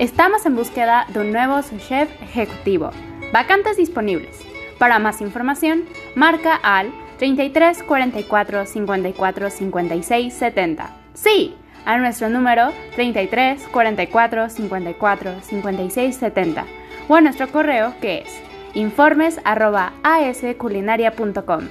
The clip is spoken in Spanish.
Estamos en búsqueda de un nuevo chef ejecutivo. Vacantes disponibles. Para más información, marca al 33 44 54 56 70. Sí, a nuestro número 33 44 54 56 70 o a nuestro correo que es informes arroba asculinaria.com.